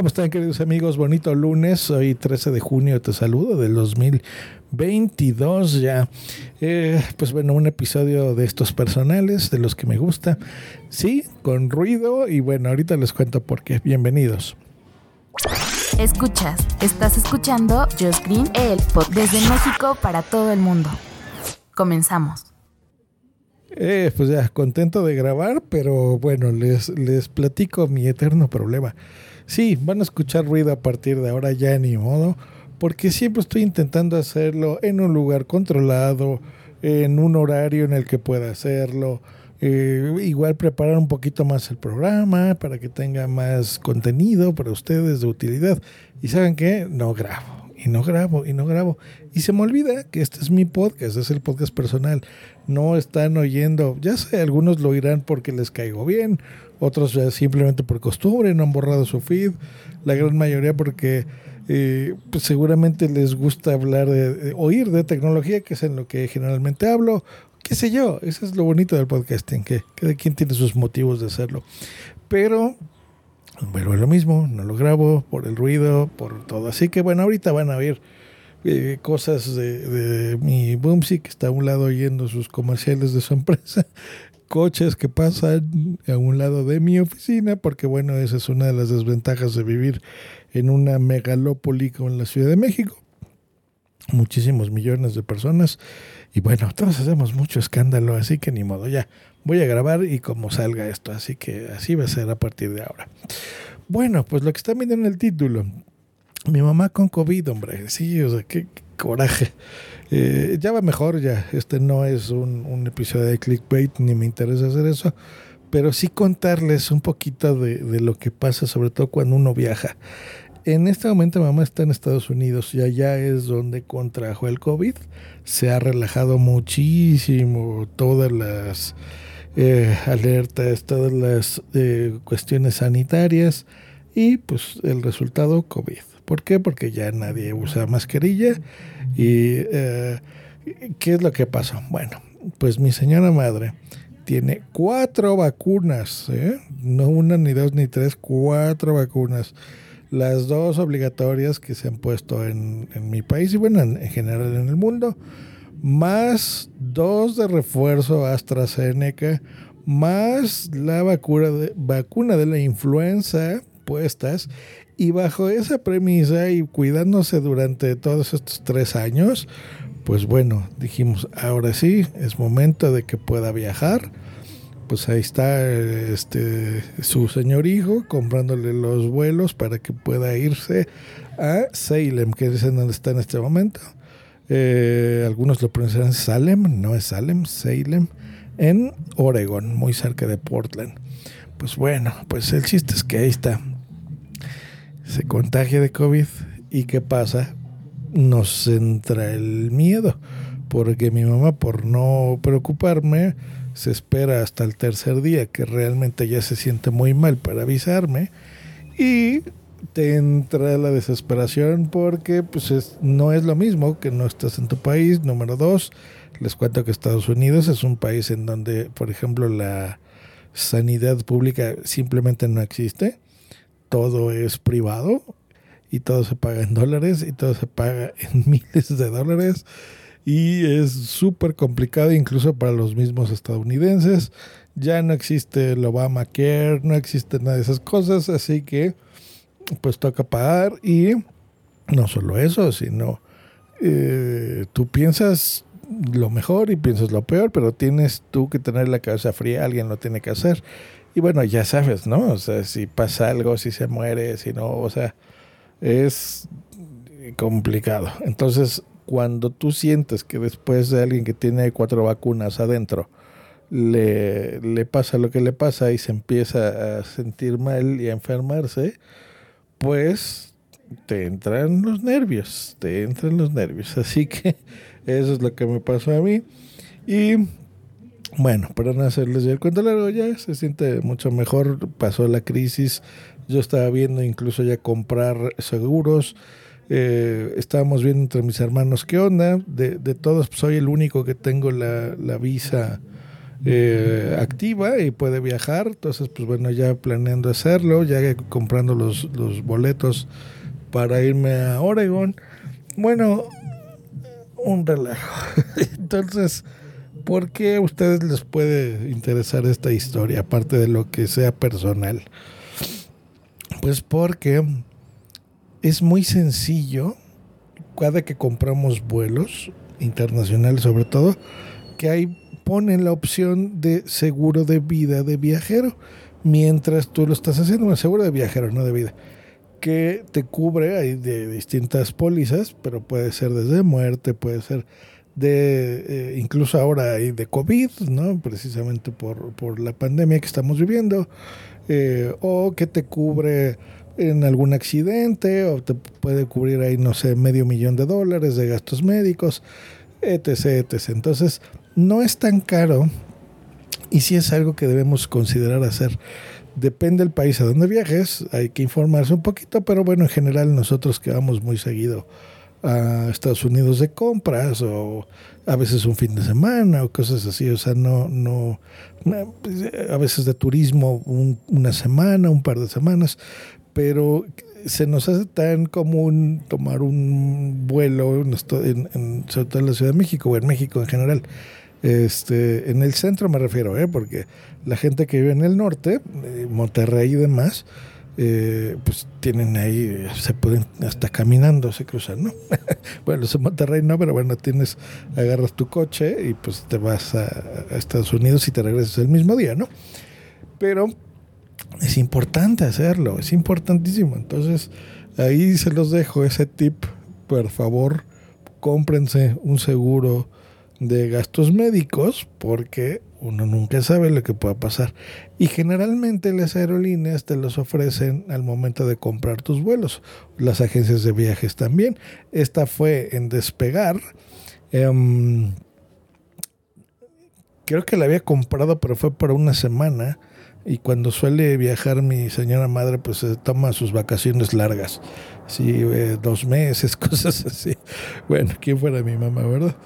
¿Cómo están queridos amigos? Bonito lunes, hoy 13 de junio te saludo del 2022 ya. Eh, pues bueno, un episodio de estos personales, de los que me gusta. Sí, con ruido y bueno, ahorita les cuento por qué. Bienvenidos. Escuchas, estás escuchando Just Green, el pod desde México para todo el mundo. Comenzamos. Eh, pues ya, contento de grabar, pero bueno, les, les platico mi eterno problema. Sí, van a escuchar ruido a partir de ahora ya ni modo, porque siempre estoy intentando hacerlo en un lugar controlado, en un horario en el que pueda hacerlo. Eh, igual preparar un poquito más el programa para que tenga más contenido para ustedes de utilidad. Y saben que no grabo, y no grabo, y no grabo. Y se me olvida que este es mi podcast, es el podcast personal. No están oyendo, ya sé, algunos lo oirán porque les caigo bien, otros simplemente por costumbre, no han borrado su feed, la gran mayoría porque eh, pues seguramente les gusta hablar de, oír de tecnología, que es en lo que generalmente hablo, qué sé yo, eso es lo bonito del podcasting, que cada quien tiene sus motivos de hacerlo. Pero bueno, es lo mismo, no lo grabo por el ruido, por todo. Así que bueno, ahorita van a ver eh, cosas de, de mi Boomsy, que está a un lado oyendo sus comerciales de su empresa, coches que pasan a un lado de mi oficina, porque bueno, esa es una de las desventajas de vivir en una megalópoli como en la Ciudad de México. Muchísimos millones de personas. Y bueno, todos hacemos mucho escándalo, así que ni modo, ya voy a grabar y como salga esto, así que así va a ser a partir de ahora. Bueno, pues lo que está viendo en el título, mi mamá con COVID, hombre, sí, o sea, qué coraje. Eh, ya va mejor, ya. Este no es un, episodio de clickbait, ni me interesa hacer eso. Pero sí contarles un poquito de, lo que pasa, sobre todo cuando uno viaja. En este momento mamá está en Estados Unidos y allá es donde contrajo el COVID. Se ha relajado muchísimo todas las eh, alertas, todas las eh, cuestiones sanitarias y pues el resultado COVID. ¿Por qué? Porque ya nadie usa mascarilla. ¿Y eh, qué es lo que pasó? Bueno, pues mi señora madre tiene cuatro vacunas, ¿eh? no una, ni dos, ni tres, cuatro vacunas. Las dos obligatorias que se han puesto en, mi país y bueno, en, general en el mundo, más dos de refuerzo AstraZeneca, más la vacuna de, vacuna de la influenza puestas y bajo esa premisa y cuidándose durante todos estos tres años, pues bueno, dijimos, ahora sí, es momento de que pueda viajar. Pues ahí está este su señor hijo comprándole los vuelos para que pueda irse a Salem, que es en donde está en este momento. Eh, algunos lo pronunciarán Salem, no es Salem, Salem, en Oregon, muy cerca de Portland. Pues bueno, pues el chiste es que ahí está se contagia de COVID y ¿qué pasa? Nos entra el miedo, porque mi mamá por no preocuparme se espera hasta el tercer día que realmente ya se siente muy mal para avisarme y te entra la desesperación porque pues no es lo mismo que no estás en tu país. Número dos, les cuento que Estados Unidos es un país en donde, por ejemplo, la sanidad pública simplemente no existe todo es privado y todo se paga en dólares y todo se paga en miles de dólares y es súper complicado incluso para los mismos estadounidenses. Ya no existe el Obamacare, no existe nada de esas cosas, así que pues toca pagar y no solo eso, sino eh, tú piensas lo mejor y piensas lo peor, pero tienes tú que tener la cabeza fría, alguien lo tiene que hacer. Y bueno, ya sabes, ¿no? O sea, si pasa algo, si se muere, si no, o sea, es complicado. Entonces, cuando tú sientes que después de alguien que tiene cuatro vacunas adentro, le, le pasa lo que le pasa y se empieza a sentir mal y a enfermarse, pues te entran los nervios, te entran los nervios. Así que eso es lo que me pasó a mí. Y Bueno, para no hacerles el cuento largo, ya se siente mucho mejor. Pasó la crisis. Yo estaba viendo incluso ya comprar seguros. Eh, estábamos viendo entre mis hermanos qué onda. De, de todos, pues, soy el único que tengo la, la visa eh, activa y puede viajar. Entonces, pues bueno, ya planeando hacerlo, ya comprando los, los boletos para irme a Oregon. Bueno, un relajo. Entonces, ¿por qué a ustedes les puede interesar esta historia, aparte de lo que sea personal? Pues porque es muy sencillo, cada que compramos vuelos internacionales sobre todo, que ahí ponen la opción de seguro de vida de viajero, mientras tú lo estás haciendo, un seguro de viajero, no de vida que te cubre, hay de distintas pólizas, pero puede ser desde muerte, puede ser de, eh, incluso ahora hay de COVID, ¿no? Precisamente por, por la pandemia que estamos viviendo, eh, o que te cubre en algún accidente, o te puede cubrir ahí, no sé, medio millón de dólares de gastos médicos, etc.. Entonces, no es tan caro y sí es algo que debemos considerar hacer. Depende del país a donde viajes, hay que informarse un poquito, pero bueno, en general nosotros que vamos muy seguido a Estados Unidos de compras o a veces un fin de semana o cosas así, o sea, no, no, a veces de turismo una semana, un par de semanas, pero se nos hace tan común tomar un vuelo en, en, sobre todo en la Ciudad de México o en México en general. Este, en el centro me refiero, ¿eh? porque la gente que vive en el norte, eh, Monterrey y demás, eh, pues tienen ahí, se pueden hasta caminando, se cruzan, ¿no? bueno, en Monterrey no, pero bueno, tienes, agarras tu coche y pues te vas a, Estados Unidos y te regresas el mismo día, ¿no? Pero es importante hacerlo, es importantísimo. Entonces, ahí se los dejo ese tip, por favor, cómprense un seguro de gastos médicos porque uno nunca sabe lo que pueda pasar. Y generalmente las aerolíneas te los ofrecen al momento de comprar tus vuelos. Las agencias de viajes también. Esta fue en despegar. Um, creo que la había comprado, pero fue por una semana. Y cuando suele viajar mi señora madre, pues se toma sus vacaciones largas. Sí, eh, dos meses, cosas así. Bueno, ¿quién fuera mi mamá, verdad?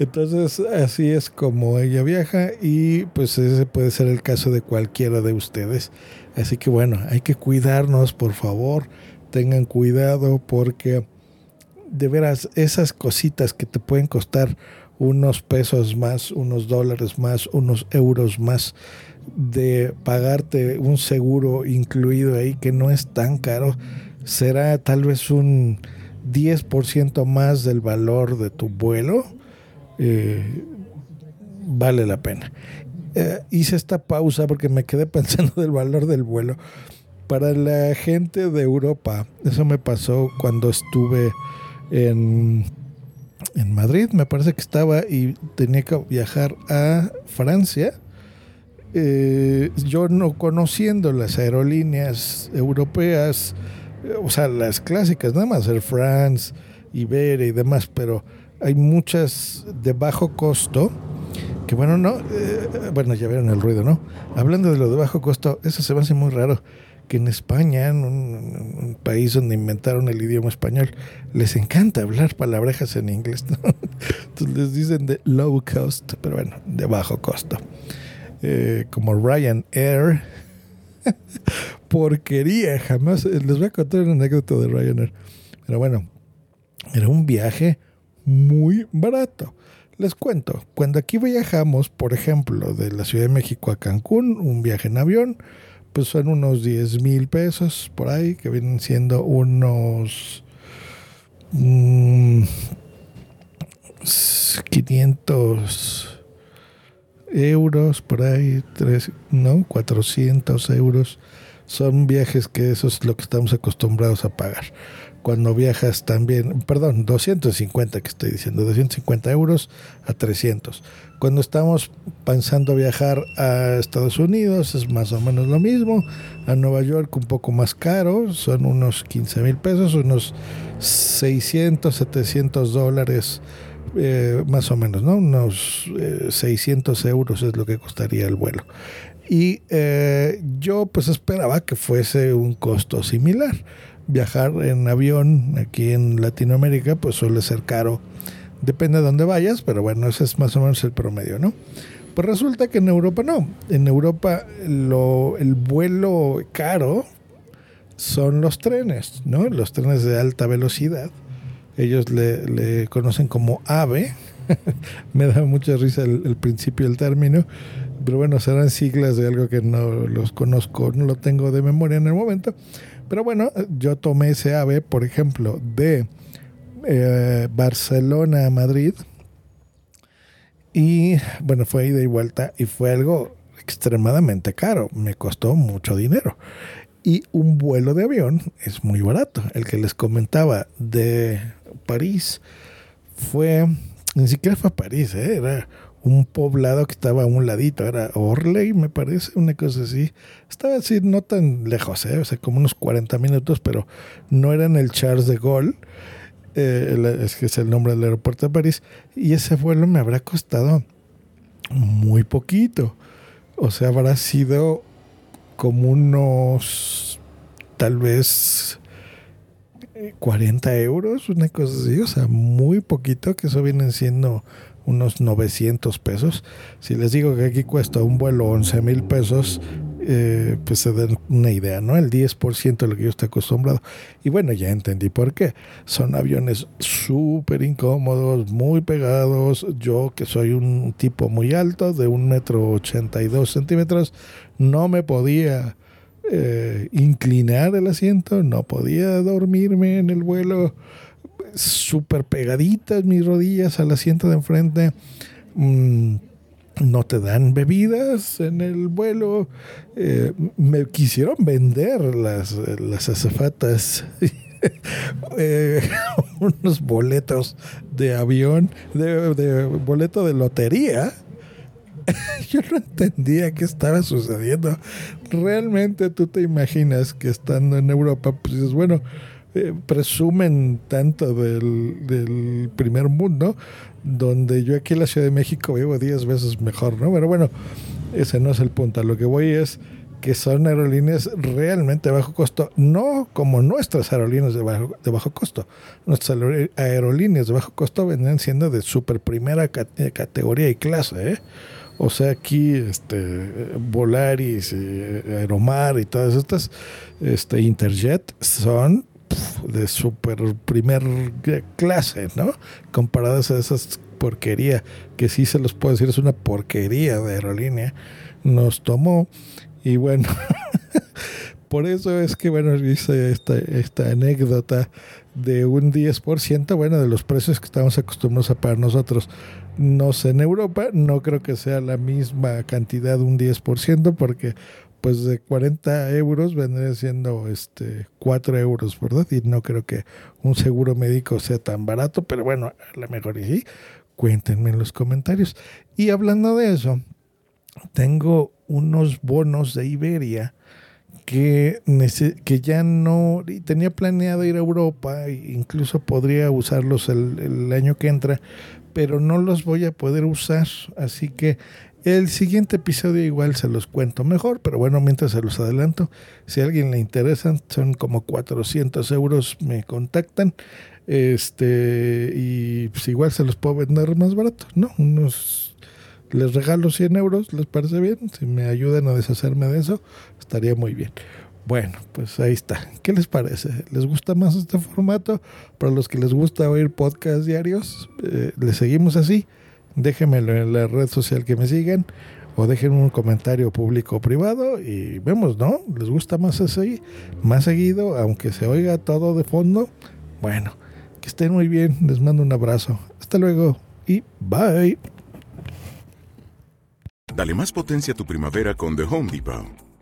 Entonces, así es como ella viaja y pues ese puede ser el caso de cualquiera de ustedes. Así que bueno, hay que cuidarnos, por favor. Tengan cuidado porque de veras esas cositas que te pueden costar unos pesos más, unos dólares más, unos euros más de pagarte un seguro incluido ahí que no es tan caro, será tal vez un 10% más del valor de tu vuelo eh, vale la pena. Eh, hice esta pausa porque me quedé pensando del valor del vuelo. Para la gente de Europa, eso me pasó cuando estuve en, en Madrid, me parece que estaba y tenía que viajar a Francia. Eh, yo no conociendo las aerolíneas europeas, o sea, las clásicas, nada más Air France, Iberia y demás, pero hay muchas de bajo costo, que bueno, no, eh, bueno, ya vieron el ruido, ¿no? Hablando de lo de bajo costo, eso se me hace muy raro, que en España, en un, país donde inventaron el idioma español, les encanta hablar palabrejas en inglés, ¿no? Entonces les dicen de low cost, pero bueno, de bajo costo. Eh, como Ryanair, porquería, jamás, les voy a contar una anécdota de Ryanair, pero bueno, era un viaje muy barato. Les cuento, cuando aquí viajamos, por ejemplo, de la Ciudad de México a Cancún, un viaje en avión, pues son unos 10 mil pesos por ahí, que vienen siendo unos 500 mm, euros por ahí, tres, no, 400 euros. Son viajes que eso es lo que estamos acostumbrados a pagar cuando viajas también, perdón, 250 que estoy diciendo, 250 euros a 300. Cuando estamos pensando viajar a Estados Unidos es más o menos lo mismo, a Nueva York un poco más caro, son unos 15 mil pesos, unos 600, 700 dólares eh, más o menos, ¿no? Unos 600 euros es lo que costaría el vuelo. Y yo pues esperaba que fuese un costo similar. Viajar en avión aquí en Latinoamérica pues suele ser caro. Depende de dónde vayas, pero bueno, ese es más o menos el promedio, ¿no? Pues resulta que en Europa no. En Europa el vuelo caro son los trenes, ¿no? Los trenes de alta velocidad. Ellos le, conocen como AVE. Me da mucha risa el, principio del término. Pero bueno, serán siglas de algo que no los conozco, no lo tengo de memoria en el momento. Pero bueno, yo tomé ese AVE, por ejemplo, de eh, Barcelona a Madrid y bueno, fue ida y vuelta y fue algo extremadamente caro. Me costó mucho dinero. Y un vuelo de avión es muy barato. El que les comentaba de París fue, ni siquiera fue París, ¿eh? era un poblado que estaba a un ladito, era Orley, me parece, una cosa así. Estaba así, no tan lejos, ¿eh? o sea, como unos 40 minutos, pero no era en el Charles de Gaulle eh, es que es el nombre del aeropuerto de París, y ese vuelo me habrá costado muy poquito. O sea, habrá sido como unos, tal vez, 40 euros, una cosa así, o sea, muy poquito, que eso vienen siendo unos 900 pesos. Si les digo que aquí cuesta un vuelo 11 mil pesos, eh, pues se den una idea, ¿no? El 10% de lo que yo estoy acostumbrado. Y bueno, ya entendí por qué. Son aviones súper incómodos, muy pegados. Yo, que soy un tipo muy alto, de un metro 82 centímetros, no me podía eh, inclinar el asiento, no podía dormirme en el vuelo. Súper pegaditas mis rodillas al asiento de enfrente. Mm, no te dan bebidas en el vuelo. Eh, me quisieron vender las, las azafatas. Eh, unos boletos de avión, de, de, boleto de lotería. Yo no entendía qué estaba sucediendo. Realmente tú te imaginas que estando en Europa, pues dices, bueno, eh, presumen tanto del, primer mundo, donde yo aquí en la Ciudad de México vivo 10 veces mejor, ¿no? Pero bueno, ese no es el punto. Lo que voy es que son aerolíneas realmente de bajo costo, no como nuestras aerolíneas de bajo, de bajo costo. Nuestras aerolíneas de bajo costo vendrían siendo de super primera categoría y clase, ¿eh? O sea, aquí este, Volaris, eh, Aeromar y todas estas, este, Interjet, son de super primer clase, ¿no? Comparadas a esas porquería, que sí se los puedo decir, es una porquería de aerolínea, nos tomó y bueno, por eso es que, bueno, hice esta, esta anécdota de un 10%, bueno, de los precios que estamos acostumbrados a pagar nosotros. No sé, en Europa no creo que sea la misma cantidad, un 10%, porque pues de 40 euros vendría siendo este 4 euros, ¿verdad? Y no creo que un seguro médico sea tan barato, pero bueno, a lo mejor y sí. Cuéntenme en los comentarios. Y hablando de eso, tengo unos bonos de Iberia que, que ya no tenía planeado ir a Europa, e incluso podría usarlos el, el año que entra, pero no los voy a poder usar. Así que el siguiente episodio igual se los cuento mejor, pero bueno, mientras se los adelanto, si a alguien le interesan, son como 400 euros, me contactan. Este, y pues igual se los puedo vender más barato, ¿no? Unos, les regalo 100 euros, ¿les parece bien? Si me ayudan a deshacerme de eso, estaría muy bien. Bueno, pues ahí está. ¿Qué les parece? ¿Les gusta más este formato? Para los que les gusta oír podcast diarios, eh, ¿les seguimos así? Déjenmelo en la red social que me sigan o dejen un comentario público o privado y vemos, ¿no? ¿Les gusta más así? Más seguido, aunque se oiga todo de fondo. Bueno, que estén muy bien, les mando un abrazo. Hasta luego y bye. Dale más potencia a tu primavera con The Home Depot.